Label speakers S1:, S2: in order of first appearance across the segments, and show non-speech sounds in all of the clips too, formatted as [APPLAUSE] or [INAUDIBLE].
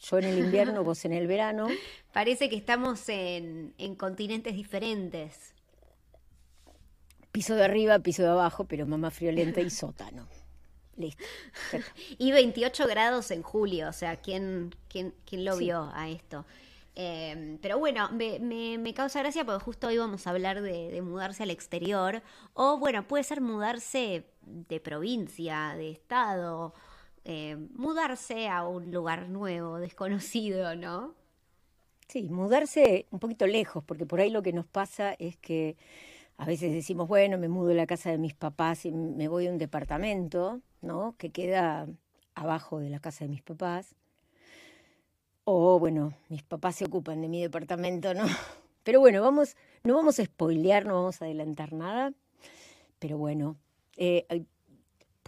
S1: Yo en el invierno, vos en el [LAUGHS] verano.
S2: Parece que estamos en, en continentes diferentes.
S1: Piso de arriba, piso de abajo, pero mamá friolenta y sótano. Listo. [LAUGHS]
S2: y 28 grados en julio, o sea, ¿quién, quién, quién lo vio a esto? Eh, pero bueno, me, me, me, causa gracia porque justo hoy vamos a hablar de, de, mudarse al exterior. O bueno, puede ser mudarse de provincia, de estado, eh, mudarse a un lugar nuevo, [LAUGHS] desconocido, ¿no?
S1: Sí, mudarse un poquito lejos, porque por ahí lo que nos pasa es que a veces decimos, bueno, me mudo a la casa de mis papás y me voy a un departamento, ¿no? Que queda abajo de la casa de mis papás. O bueno, mis papás se ocupan de mi departamento, ¿no? [LAUGHS] Pero bueno, vamos, no vamos a spoilear, no vamos a adelantar nada. Pero bueno, eh,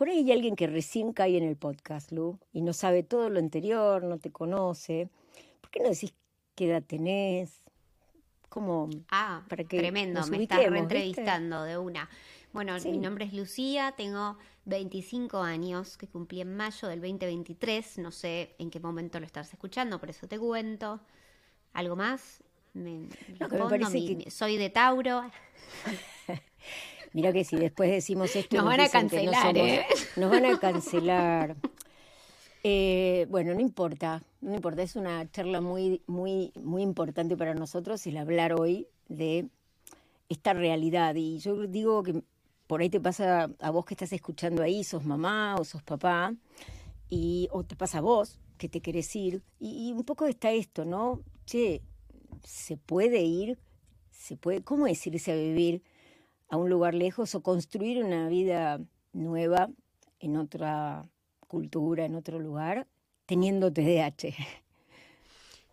S1: por ahí hay alguien que recién cae en el podcast, Lu, y no sabe todo lo anterior, no te conoce. ¿Por qué no decís qué edad tenés? ¿Cómo?
S2: Ah, para que tremendo, me estás reentrevistando de una. Bueno, sí. mi nombre es Lucía, tengo 25 años, que cumplí en mayo del 2023. No sé en qué momento lo estás escuchando, por eso te cuento. ¿Algo más? Me,
S1: no, me
S2: mi,
S1: que...
S2: Soy de Tauro. [LAUGHS]
S1: Mira que si después decimos esto...
S2: Nos,
S1: nos
S2: van a cancelar,
S1: somos,
S2: ¿eh?
S1: Nos van a [LAUGHS] cancelar. Eh, bueno, no importa, no importa, es una charla muy, muy, muy importante para nosotros el hablar hoy de esta realidad. Y yo digo que por ahí te pasa a vos que estás escuchando ahí, sos mamá o sos papá, y, o te pasa a vos que te querés ir. Y, y un poco está esto, ¿no? Che, se puede ir, se puede, ¿cómo es irse a vivir a un lugar lejos o construir una vida nueva en otra cultura, en otro lugar, teniendo TDAH.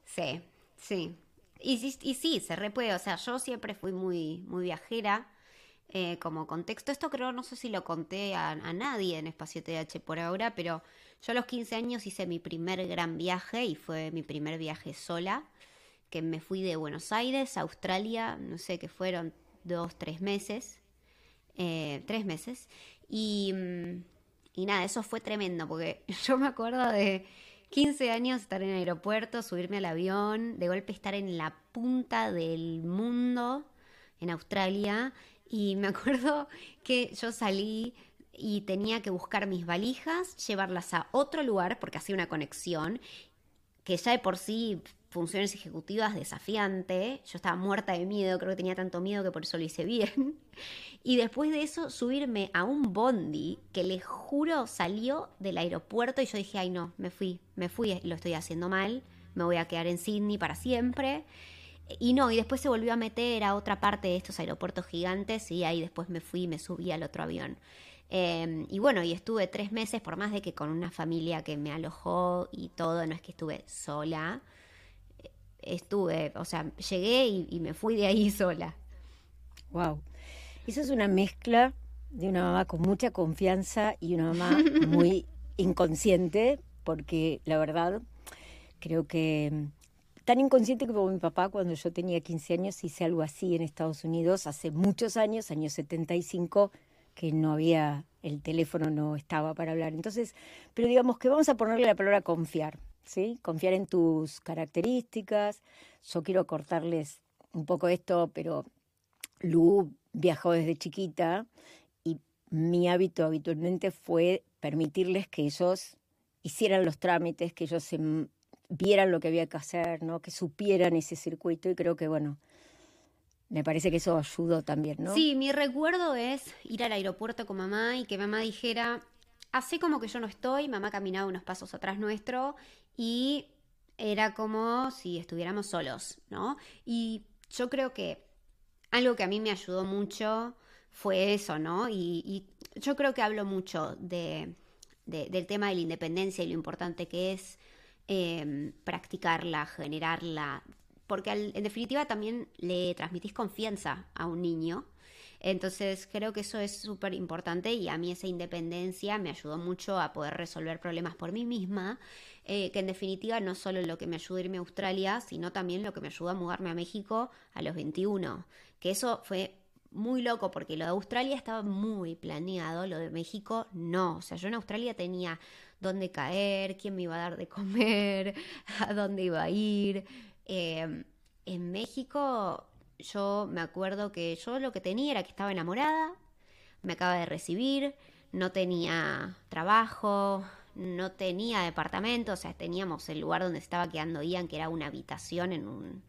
S2: Sí, sí. Y, y, sí, se repuede. O sea, yo siempre fui muy, muy viajera. Eh, como contexto, esto creo, no sé si lo conté a, a, nadie en Espacio TDAH por ahora, pero yo a los 15 años hice mi primer gran viaje y fue mi primer viaje sola, que me fui de Buenos Aires a Australia, no sé qué fueron, dos, tres meses, eh, tres meses, y, y nada, eso fue tremendo, porque [LAUGHS] yo me acuerdo de 15 años estar en el aeropuerto, subirme al avión, de golpe estar en la punta del mundo, en Australia, y me [LAUGHS] acuerdo que yo salí y tenía que buscar mis valijas, llevarlas a otro lugar, porque hacía una conexión, que ya de por sí funciones ejecutivas desafiante. Yo estaba muerta de miedo, creo que tenía tanto miedo que por eso lo hice bien. [LAUGHS] Y después de eso subirme a un bondi que les juro salió del aeropuerto y yo dije, ay no, me fui, me fui, lo estoy haciendo mal, me voy a quedar en Sydney para siempre. Y no, y después se volvió a meter a otra parte de estos aeropuertos gigantes y ahí después me fui y me subí al otro avión. Eh, y bueno, y estuve tres meses, por más de que con una familia que me alojó y todo, no es que estuve sola estuve, o sea, llegué y, y, me fui de ahí [LAUGHS] sola.
S1: Wow. Eso es una mezcla de una mamá con mucha confianza y una mamá [LAUGHS] muy inconsciente, porque la verdad creo que mm, tan inconsciente como mi papá cuando yo tenía 15 años hice algo así en Estados Unidos hace muchos años, años 75, que no había el teléfono no estaba para hablar. Entonces, pero digamos que vamos a ponerle la palabra confiar, ¿sí? Confiar en tus características. Yo quiero cortarles un poco esto, pero Lu viajó desde chiquita y mi hábito habitualmente fue permitirles que ellos hicieran los trámites, que ellos se vieran lo que había que hacer, ¿no? que supieran ese circuito y creo que, bueno, me parece que eso ayudó también, ¿no?
S2: Sí, mi recuerdo es ir al aeropuerto con mamá y que mamá dijera, así como que yo no estoy, mamá caminaba unos pasos atrás nuestro y era como si estuviéramos solos, ¿no? Y yo creo que algo que a mí me ayudó mucho fue eso, ¿no? Y, yo creo que hablo mucho de, del tema de la independencia y lo importante que es eh, practicarla, generarla, porque en definitiva también le transmitís confianza a un niño. Entonces creo que eso es súper importante y a mí esa independencia me ayudó mucho a poder resolver problemas por mí misma, eh, que en definitiva no solo lo que me ayudó a irme a Australia, sino también lo que me ayudó a mudarme a México a los 21, que eso fue muy loco porque lo de Australia estaba muy planeado, lo de México no, o sea, yo en Australia tenía dónde caer, quién me iba a dar de comer, [LAUGHS] a dónde iba a ir, Em, en México yo me acuerdo que yo lo que tenía era que estaba enamorada, me acaba de recibir, no tenía trabajo, no tenía departamento, o sea, teníamos el lugar donde estaba quedando Ian, que era una habitación en un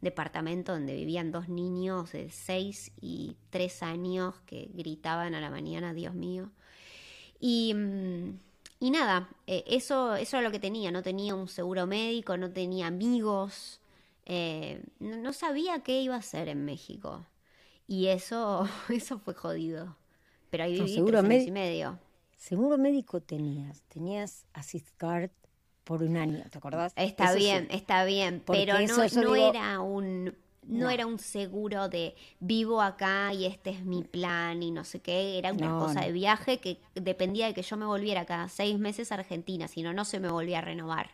S2: departamento donde vivían dos niños de seis y tres años que gritaban a la mañana, Dios mío. Y mm, y nada, eh, eso, eso era lo que tenía, no tenía un seguro médico, no tenía amigos, eh, no, sabía qué iba a hacer en México. Y eso, [LAUGHS] eso fue jodido. Pero ahí viví seguro tres y medio.
S1: Seguro médico tenías, tenías Assist Card por un año, ¿te acordás?
S2: Está bien, está bien, pero no, no era un no, era un seguro de vivo acá y este es mi plan y no sé qué, era una cosa de viaje que dependía de que yo me volviera cada seis meses a Argentina, si no, no se me volvía a renovar.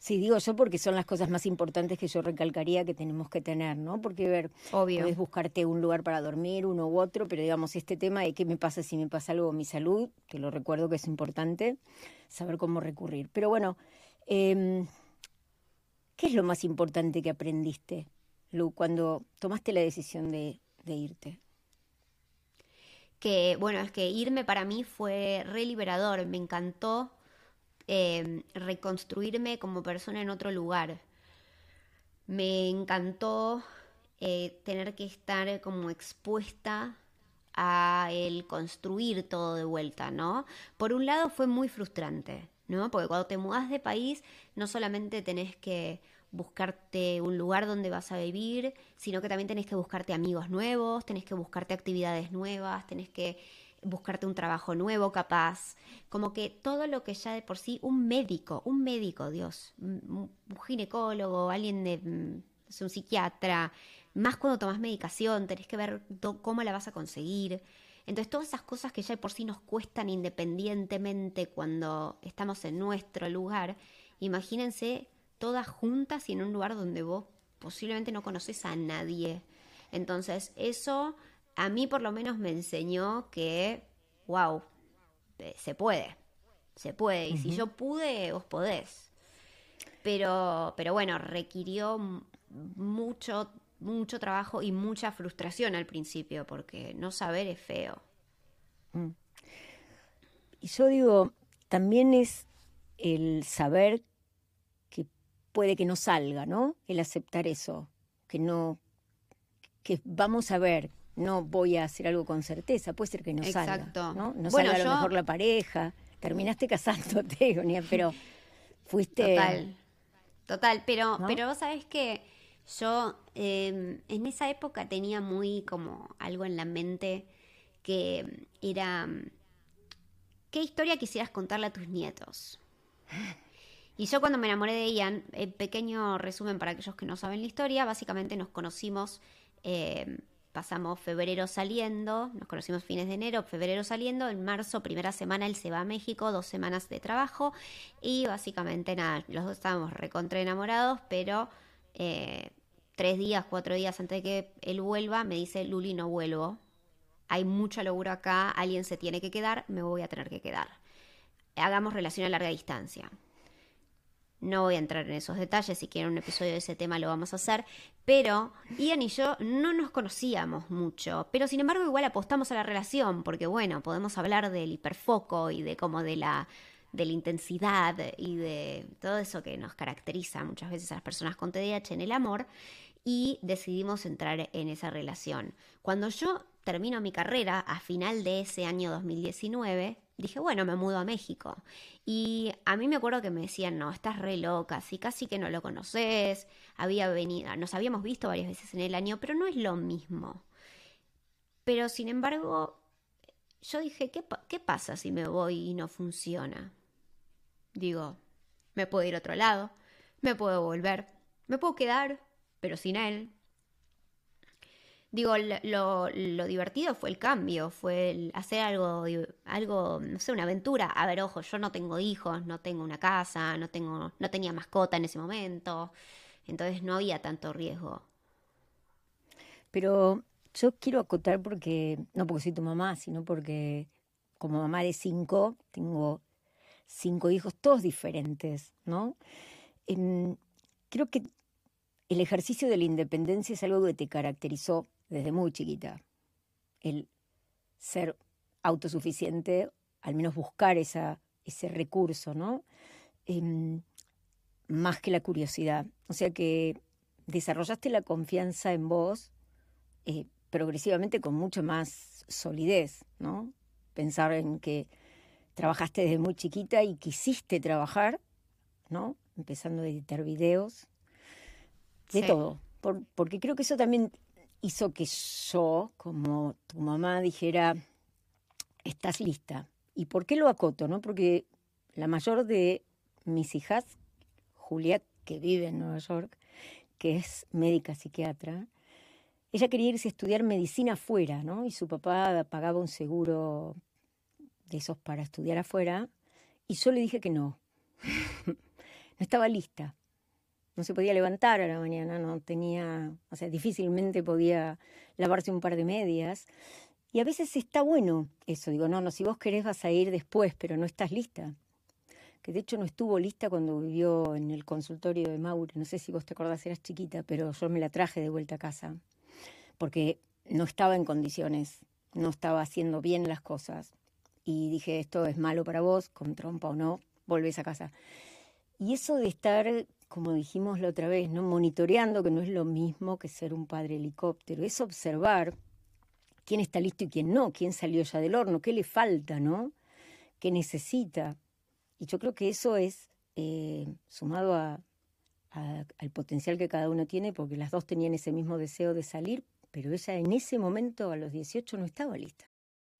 S1: Sí, digo yo porque son las cosas más importantes que yo recalcaría que tenemos que tener, ¿no? Porque, ver, Obvio. puedes buscarte un lugar para dormir, uno u otro, pero digamos, este tema de qué me pasa si me pasa algo con mi salud, te lo recuerdo que es importante, saber cómo recurrir. Pero bueno, eh, ¿qué es lo más importante que aprendiste, Lu, cuando tomaste la decisión de, de irte?
S2: Que, bueno, es que irme para mí fue re liberador, me encantó Em, reconstruirme como persona en otro lugar. Me encantó eh, tener que estar como expuesta a el construir todo de vuelta, ¿no? Por un lado fue muy frustrante, ¿no? Porque cuando te mudas de país no solamente tenés que buscarte un lugar donde vas a vivir, sino que también tenés que buscarte amigos nuevos, tenés que buscarte actividades nuevas, tenés que buscarte un trabajo nuevo capaz, como que todo lo que ya de por sí, un médico, un médico, Dios, un ginecólogo, alguien de, mm, un psiquiatra, más cuando tomas medicación, tenés que ver cómo la vas a conseguir. Entonces todas esas cosas que ya de por sí nos cuestan independientemente cuando estamos en nuestro lugar, imagínense todas juntas y en un lugar donde vos posiblemente no conoces a nadie. Entonces eso a mí por lo menos me enseñó que, wow, eh, se puede, se puede. Y si yo pude, vos podés. Pero, pero bueno, requirió mucho, mucho trabajo y mucha frustración al principio, porque no saber es feo. Mm.
S1: Y yo digo, también es el saber que puede que no salga, ¿no? El aceptar eso, que no, que vamos a ver, no voy a hacer algo con certeza, puede ser que no salga, ¿no? No salga a lo mejor la pareja, terminaste [LAUGHS] casándote, pero fuiste...
S2: Total, total, pero, pero vos sabés que yo em, en esa época tenía muy como algo en la mente que era, ¿qué historia quisieras contarle a tus nietos? Y yo cuando me enamoré de Ian, pequeño resumen para aquellos que no saben la historia, básicamente nos conocimos em, pasamos febrero saliendo, nos conocimos fines de enero, febrero saliendo, en marzo, primera semana, él se va a México, dos semanas de trabajo y básicamente nada, los dos estábamos recontra enamorados, pero eh, tres días, cuatro días antes de que él vuelva, me dice, Luli, no vuelvo. hay mucho laburo acá, alguien se tiene que quedar, me voy a tener que quedar. Hagamos relación a larga distancia. No voy a entrar en esos detalles, si quieren un episodio de ese tema lo vamos a hacer, pero Ian y yo no nos conocíamos mucho, pero sin embargo igual apostamos a la relación, porque bueno, podemos hablar del hiperfoco y de como de la de la intensidad y de todo eso que nos caracteriza muchas veces a las personas con TDAH en el amor y decidimos entrar en esa relación. Cuando yo termino mi carrera a final de ese año 2019, dije, bueno, me mudo a México. Y a mí me acuerdo que me decían, no, estás re loca, si casi que no lo conoces, había venido, nos habíamos visto varias veces en el año, pero no es lo mismo. Pero sin embargo, yo dije, ¿qué, qué pasa si me voy y no funciona? Digo, me puedo ir a otro lado, me puedo volver, me puedo quedar, pero sin él. Digo, lo, divertido fue el cambio, fue hacer algo, algo, no sé, una aventura. A ver, ojo, yo no tengo hijos, no tengo una casa, no, tengo, no tenía mascota en ese momento, entonces no había tanto riesgo.
S1: Pero yo quiero acotar porque, no porque soy tu mamá, sino porque como mamá de cinco, tengo cinco hijos, todos diferentes, ¿no? Creo que el ejercicio de la independencia es algo que te caracterizó desde muy chiquita. El ser autosuficiente, al menos buscar esa, ese recurso, ¿no? Em, más que la curiosidad. O sea que desarrollaste la confianza en vos eh, progresivamente con mucho más solidez, ¿no? Pensar en que trabajaste desde muy chiquita y quisiste trabajar, ¿no? Empezando a editar videos, de todo. porque creo que eso también hizo que yo, como tu mamá, dijera, estás lista. ¿Y por qué lo acoto? No? Porque la mayor de mis hijas, Julia, que vive en Nueva York, que es médica psiquiatra, ella quería irse a estudiar medicina afuera, ¿no? Y su papá pagaba un seguro de esos para estudiar afuera, y yo le dije que no. [LAUGHS] no estaba lista no se podía levantar a la mañana, no tenía, o sea, difícilmente podía lavarse un par de medias. Y a veces está bueno eso, digo, no, no, si vos querés vas a ir después, pero no estás lista. Que de hecho no estuvo lista cuando vivió en el consultorio de Maure, no sé si vos te acordás, eras chiquita, pero yo me la traje de vuelta a casa, porque no estaba en condiciones, no estaba haciendo bien las cosas. Y dije, esto es malo para vos, con trompa o no, volvés a casa. Y eso de estar como dijimos la otra vez, ¿no? monitoreando, que no es lo mismo que ser un padre helicóptero, es observar quién está listo y quién no, quién salió ya del horno, qué le falta, ¿no? ¿Qué necesita? Y yo creo que eso es eh, sumado al potencial que cada uno tiene, porque las dos tenían ese mismo deseo de salir, pero ella en ese momento, a los 18, no estaba lista.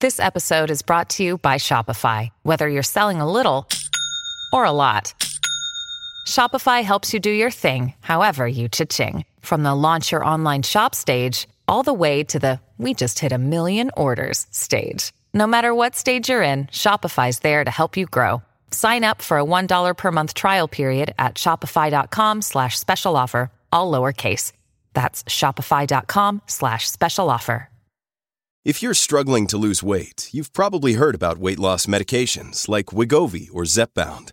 S3: This episode is brought to you by Shopify. Whether you're selling a little or a lot. Shopify helps you do your thing, however you cha-ching. From the launch your online shop stage, all the way to the we just hit a million orders stage. No matter what stage you're in, Shopify's there to help you grow. Sign up for a $1 per month trial period at shopify.com slash special offer, all lowercase. That's shopify.com slash special offer.
S4: If you're struggling to lose weight, you've probably heard about weight loss medications like Wigovi or Zepbound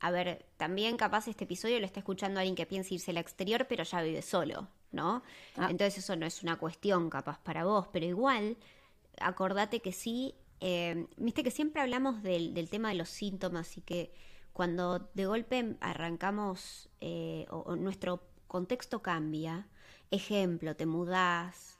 S2: a ver, también capaz este episodio lo está escuchando alguien que piensa irse al exterior, pero ya vive solo, ¿no? Ah. Entonces eso no es una cuestión capaz para vos, pero igual, acordate que sí, eh, viste que siempre hablamos del, tema de los síntomas y que cuando de golpe arrancamos eh, o, nuestro contexto cambia, ejemplo, te mudás,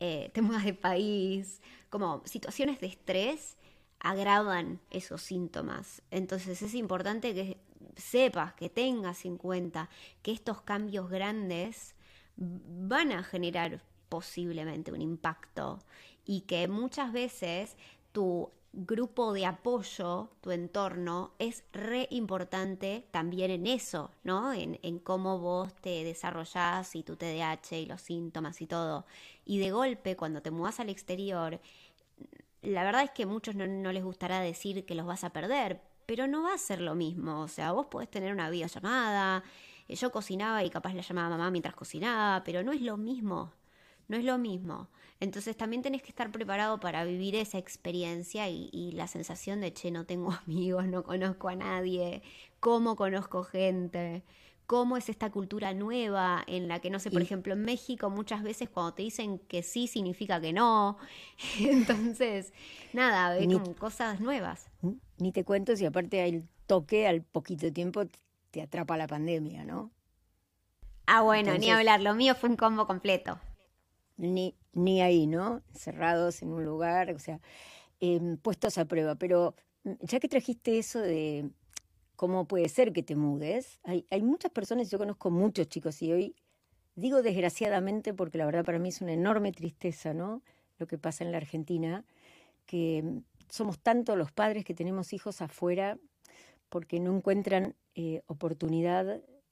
S2: eh, te [LAUGHS] mudas de país, como situaciones de estrés, agravan esos síntomas. Entonces es importante que sepas, que tengas en cuenta que estos cambios grandes van a generar posiblemente un impacto y que muchas veces tu grupo de apoyo, tu entorno, es re importante también en eso, ¿no? En, cómo vos te desarrollás y tu TDAH y los síntomas y todo. Y de golpe, cuando te mudas al exterior, la verdad es que muchos no, les gustará decir que los vas a perder, pero no va a ser lo mismo. O sea, vos podés tener una videollamada. Yo cocinaba y capaz la llamaba mamá mientras cocinaba, pero no es lo mismo. No es lo mismo. Entonces también tenés que estar preparado para vivir esa experiencia y, y, la sensación de, che, no tengo [LAUGHS] amigos, no conozco a nadie, cómo conozco gente, cómo es esta cultura nueva en la que, no sé, por y... ejemplo, en México muchas veces cuando te dicen que sí significa que no. [LAUGHS] Entonces, nada, ve como cosas nuevas.
S1: Ni te cuento si aparte el toque al poquito tiempo te atrapa la pandemia, ¿no?
S2: Ah, bueno, Entonces... ni hablar, lo mío fue un combo completo
S1: ni, ni ahí, ¿no? Cerrados en un lugar, o sea, eh, puestos a prueba. Pero mm, ya que trajiste eso de cómo puede ser que te mudes, hay, hay muchas personas, yo conozco muchos chicos y hoy digo desgraciadamente porque la verdad para mí es una enorme tristeza, ¿no? Lo que pasa en la Argentina, que mm, somos tantos los padres que tenemos hijos afuera porque no encuentran eh, oportunidad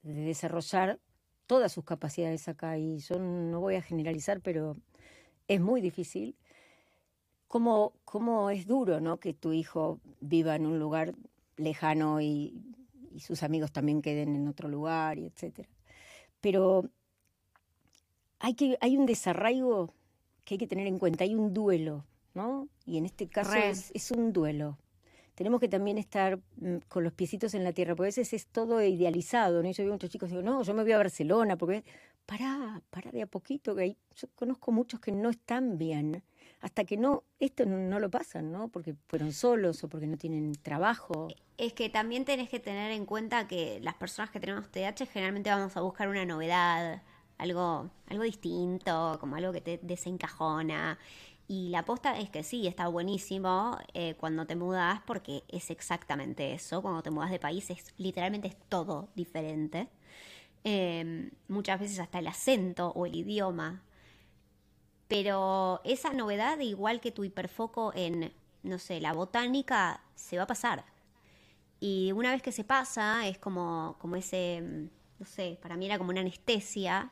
S1: de desarrollar todas sus capacidades acá y yo no voy a generalizar, pero es muy difícil. ¿Cómo, cómo es duro ¿no? que tu hijo viva en un lugar lejano y, y sus amigos también queden en otro lugar, y etcétera. Pero hay, que, hay un desarraigo que hay que tener en cuenta, hay un duelo, ¿no? Y en este caso es, es, un duelo tenemos que también estar mm, con los piecitos en la tierra, porque a veces es todo idealizado, ¿no? Yo veo muchos chicos y digo, no, yo me voy a Barcelona, porque pará, pará de a poquito, que hay, yo conozco muchos que no están bien, hasta que no, esto no, lo pasan, ¿no? Porque fueron solos o porque no tienen trabajo.
S2: Es que también tenés que tener en cuenta que las personas que tenemos TDAH generalmente vamos a buscar una novedad, algo, algo distinto, como algo que te desencajona. Y la aposta es que sí, está buenísimo eh, cuando te mudas porque es exactamente eso. Cuando te mudas de país es literalmente es todo diferente. Eh, muchas veces hasta el acento o el idioma. Pero esa novedad, igual que tu hiperfoco en, no sé, la botánica, se va a pasar. Y una vez que se pasa, es como, como ese, no sé, para mí era como una anestesia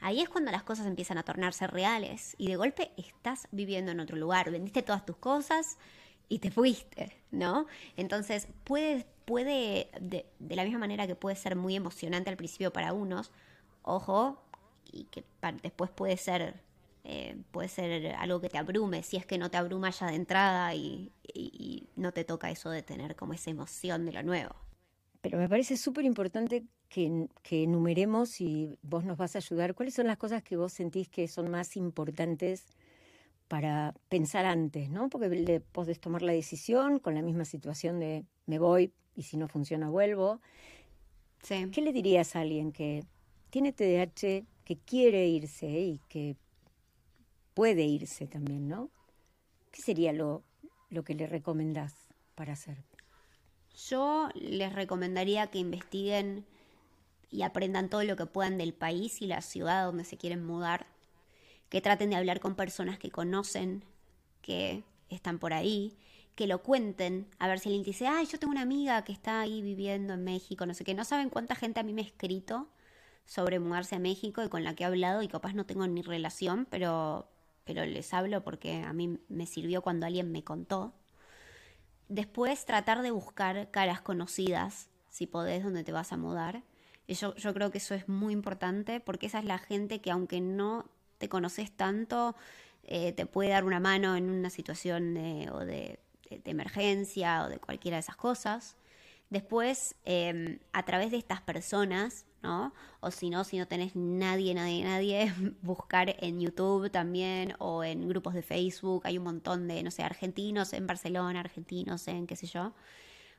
S2: Ahí es cuando las cosas empiezan a tornarse reales y de golpe estás viviendo en otro lugar, vendiste todas tus cosas y te fuiste, ¿no? Entonces puede, puede de, de la misma manera que puede ser muy emocionante al principio para unos, ojo, y que para, después puede ser, eh, puede ser algo que te abrume, si es que no te abruma ya de entrada y, y, y no te toca eso de tener como esa emoción de lo nuevo.
S1: Pero me parece súper importante que, que, enumeremos y vos nos vas a ayudar. ¿Cuáles son las cosas que vos sentís que son más importantes para pensar antes, ¿no? Porque le podés tomar la decisión con la misma situación de me voy y si no funciona vuelvo.
S2: Sí.
S1: ¿Qué le dirías a alguien que tiene TDAH, que quiere irse y que puede irse también, ¿no? ¿Qué sería lo, lo que le recomendás para hacer?
S2: Yo les recomendaría que investiguen y aprendan todo lo que puedan del país y la ciudad donde se quieren mudar, que traten de hablar con personas que conocen, que están por ahí, que lo cuenten, a ver si alguien dice, ay, yo tengo una amiga que está ahí viviendo en México, no sé qué, no saben cuánta gente a mí me ha escrito sobre mudarse a México y con la que he hablado y capaz no tengo ni relación, pero, pero les hablo porque a mí me sirvió cuando alguien me contó. Después tratar de buscar caras conocidas, si podés, donde te vas a mudar. Yo, yo creo que eso es muy importante porque esa es la gente que aunque no te conoces tanto, eh, te puede dar una mano en una situación de, o de, emergencia o de cualquiera de esas cosas. Después, eh, a través de estas personas, ¿no? O si no, si no tenés nadie, nadie, nadie, [LAUGHS] buscar en YouTube también o en grupos de Facebook. Hay un montón de, no sé, argentinos en Barcelona, argentinos en qué sé yo.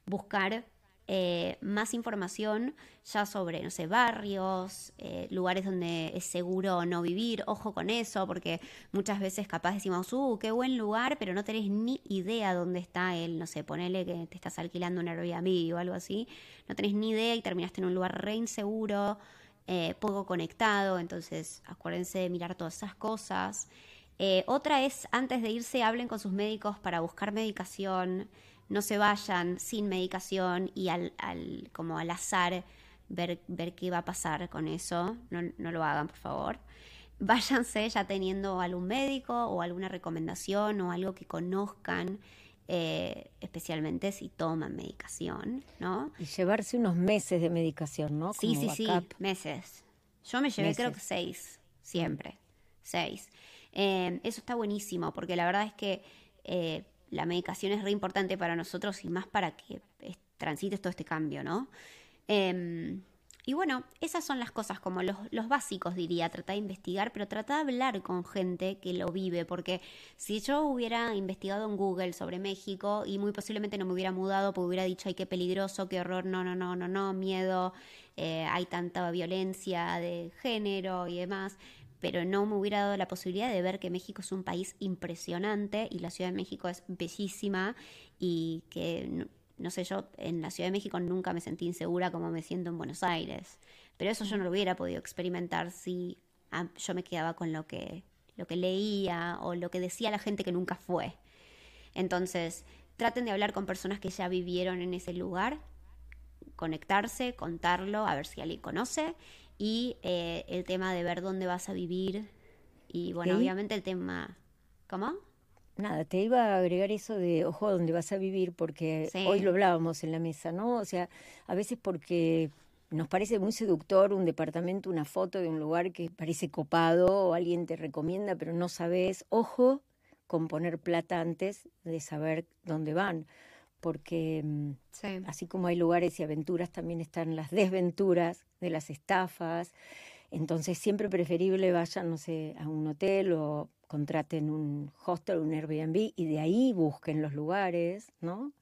S2: Buscar eh, más información ya sobre, no sé, barrios, eh, lugares donde es seguro no vivir. Ojo con eso, porque muchas veces capaz decimos, uh, qué buen lugar, pero no tenés ni idea dónde está él. No sé, ponele que te estás alquilando un Airbnb o algo así. No tenés ni idea y terminaste en un lugar re inseguro, eh, poco conectado. Entonces, acuérdense de mirar todas esas cosas. Eh, otra es, antes de irse, hablen con sus médicos para buscar medicación, no se vayan sin medicación y al, al como al azar ver, ver qué va a pasar con eso, no, no lo hagan, por favor [LAUGHS] váyanse ya teniendo algún médico o alguna recomendación o algo que conozcan eh, especialmente si toman medicación, ¿no?
S1: Y llevarse unos meses de medicación, ¿no?
S2: sí, sí, sí, meses. Yo me llevé creo que seis, siempre, seis. Eh, eso está buenísimo, porque la verdad es que eh, la medicación es re importante para nosotros y más para que transites todo este cambio, ¿no? Em, y bueno, esas son las cosas como los, los básicos, diría, trata de investigar, pero trata de hablar con gente que lo vive, porque si yo hubiera investigado en Google sobre México y muy posiblemente no me hubiera mudado, porque hubiera dicho, ay, qué peligroso, qué horror, no, no, no, no, no, miedo, eh, hay tanta violencia de género y demás, pero no me hubiera dado la posibilidad de ver que México es un país impresionante y la Ciudad de México es bellísima y que no sé, yo en la Ciudad de México nunca me sentí insegura como me siento en Buenos Aires. Pero eso yo no lo hubiera podido experimentar si ah, yo me quedaba con lo que, lo que leía o lo que decía la gente que nunca fue. Entonces, traten de hablar con personas que ya vivieron en ese lugar, conectarse, contarlo, a ver si alguien conoce. Y eh, el tema de ver dónde vas a vivir. Y bueno, obviamente el tema... ¿Cómo?
S1: Nada, te iba a agregar eso de ojo a dónde vas a vivir, porque hoy lo hablábamos en la mesa, ¿no? O sea, a veces porque nos parece muy seductor un departamento, una foto de un lugar que parece copado o alguien te recomienda, pero no sabes. Ojo con poner plata antes de saber dónde van, porque mm, así como hay lugares y aventuras, también están las desventuras de las estafas. Entonces, siempre preferible vayan, no sé, a un hotel o contraten un hostel, un Airbnb y de ahí busquen los lugares, ¿no?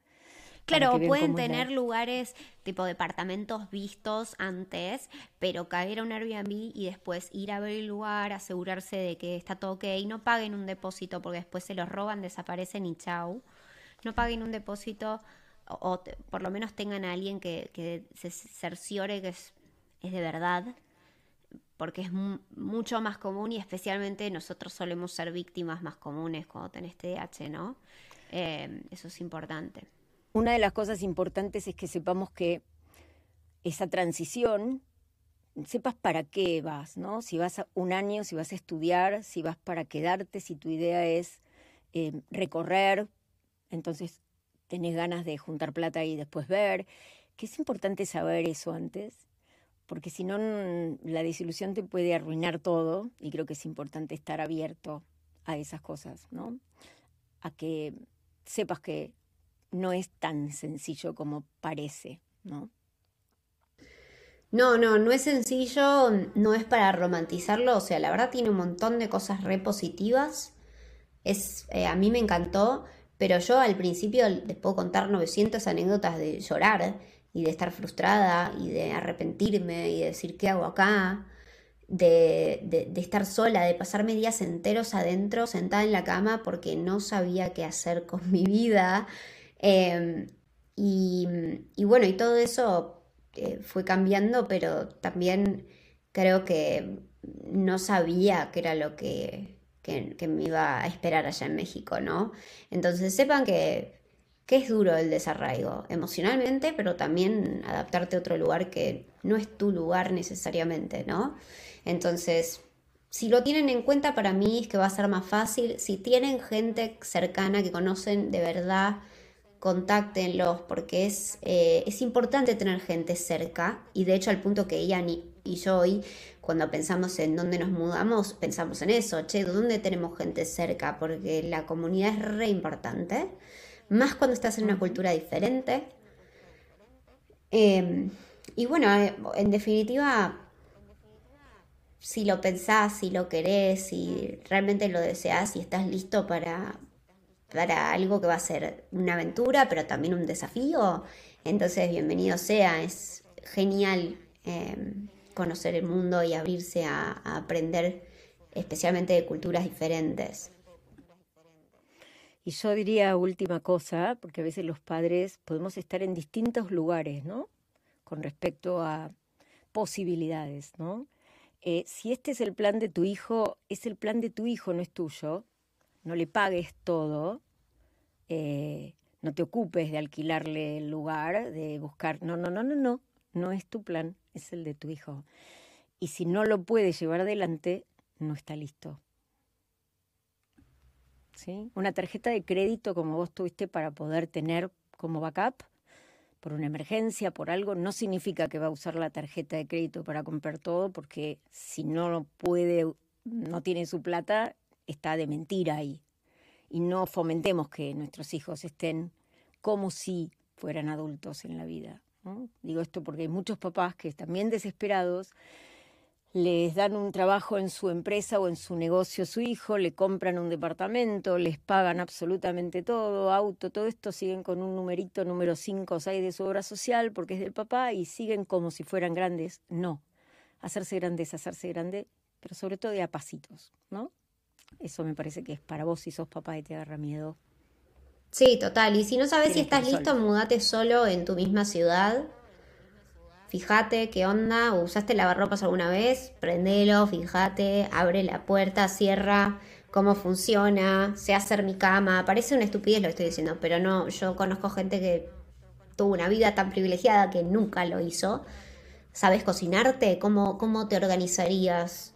S2: Claro, pueden tener lugares tipo departamentos vistos antes, pero caer a un Airbnb y después ir a ver el lugar, asegurarse de que está todo ok, no paguen un depósito porque después se los roban, desaparecen y chau. No paguen un depósito o, por lo menos tengan a alguien que, se cerciore que es, de verdad porque es mucho más común y especialmente nosotros solemos ser víctimas más comunes cuando tenés TDAH, ¿no? Eh, eso es importante.
S1: Una de las cosas importantes es que sepamos que esa transición, sepas para qué vas, ¿no? Si vas a un año, si vas a estudiar, si vas para quedarte, si tu idea es eh, recorrer, entonces tenés ganas de juntar plata y después ver, que es importante saber eso antes porque si no la desilusión te puede arruinar todo y creo que es importante estar abierto a esas cosas, ¿no? A que sepas que no es tan sencillo como parece, ¿no?
S2: No, no, no es sencillo, no es para romantizarlo, o sea, la verdad tiene un montón de cosas re positivas. Es, eh, a mí me encantó, pero yo al principio les puedo contar 900 anécdotas de llorar y de estar frustrada y de arrepentirme y de decir qué hago acá, de, de, estar sola, de pasarme días enteros adentro sentada en la cama porque no sabía qué hacer [LAUGHS] con mi vida. Em, y, bueno, y todo eso eh, fue cambiando, pero también creo que no sabía qué era lo que, que, me iba a esperar allá en México, ¿no? Entonces sepan que que es duro el desarraigo emocionalmente, pero también adaptarte a otro lugar que no es tu lugar necesariamente, ¿no? Entonces, si lo tienen en cuenta, para mí es que va a ser más fácil. Si tienen gente cercana que conocen de verdad, contáctenlos, porque es, eh, es importante tener gente cerca. Y de hecho, al punto que Ian y, y yo hoy, cuando pensamos en dónde nos mudamos, pensamos en eso, che, ¿dónde tenemos gente cerca? Porque la comunidad es re importante más cuando estás en una cultura diferente. Em, y bueno, eh, en definitiva, si lo pensás, si lo querés, si realmente lo deseas y estás listo para, para algo que va a ser una aventura, pero también un desafío, entonces bienvenido sea. Es genial em, conocer el mundo y abrirse a aprender especialmente de culturas diferentes.
S1: Y yo diría última cosa, porque a veces los padres podemos estar en distintos lugares, ¿no? Con respecto a posibilidades, ¿no? Eh, si este es el plan de tu hijo, es el plan de tu hijo, no es tuyo. no le pagues todo, eh, no te ocupes de alquilarle el lugar, de buscar, no, no, no, no, no, no es tu plan, es el de tu hijo. Y si no lo puedes llevar adelante, no está listo. ¿Sí? Una tarjeta de crédito como vos tuviste para poder tener como backup por una emergencia, por algo, no significa que va a usar la tarjeta de crédito para comprar todo, porque si no puede, no tiene su plata, está de mentira ahí. Y no fomentemos que nuestros hijos estén como si fueran adultos en la vida. Digo esto porque hay muchos papás que bien desesperados les dan un trabajo en su empresa o en su negocio a su hijo, le compran un departamento, les pagan absolutamente todo, auto, todo esto, siguen con un numerito número 5 o 6 de su obra social porque es del papá y siguen como si fueran grandes. No, hacerse grande es hacerse grande, pero sobre todo de a pasitos, ¿no? Eso me parece que es para vos si sos papá y te agarra miedo.
S2: Sí, total. Y si no sabes si estás listo, mudate solo en tu misma ciudad fíjate qué onda, usaste lavarropas alguna vez, prendelo, fíjate, abre la puerta, cierra, cómo funciona, sé hacer mi cama. Parece una estupidez lo que estoy diciendo, pero no, yo conozco gente que tuvo una vida tan privilegiada que nunca lo hizo. ¿Sabes cocinarte? ¿Cómo, cómo te organizarías?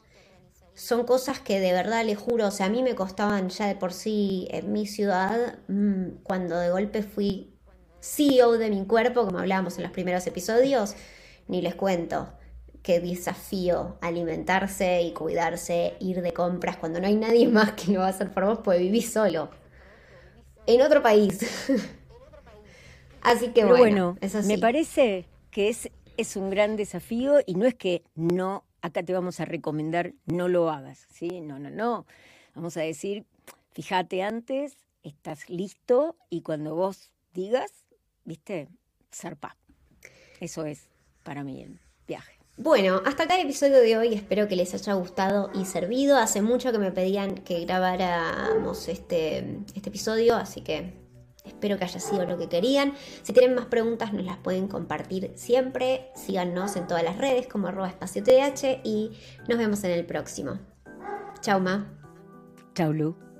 S2: Son cosas que de verdad le juro, o sea, a mí me costaban ya de por sí en mi ciudad, mm, cuando de golpe fui CEO de mi cuerpo, como hablábamos en los primeros episodios, ni les cuento qué desafío alimentarse y cuidarse, ir de compras cuando no hay nadie más que lo va a hacer por vos, pues vivís solo. En otro país. [LAUGHS] Así que bueno,
S1: me parece que es, es un gran desafío y no es que no, acá te vamos a recomendar, no lo hagas, ¿sí? No, no, no. Vamos a decir, fíjate antes, estás listo y cuando vos digas, viste, zarpa. Eso es para mí el viaje.
S2: Bueno, hasta acá el episodio de hoy. Espero que les haya gustado y servido. Hace mucho que me pedían que grabáramos este, este episodio, así que espero que haya sido lo que querían. Si tienen más preguntas, nos las pueden compartir siempre. Síganos en todas las redes como arroba espacio TH y nos vemos en el próximo. Chau, Ma.
S1: Chau, Lu.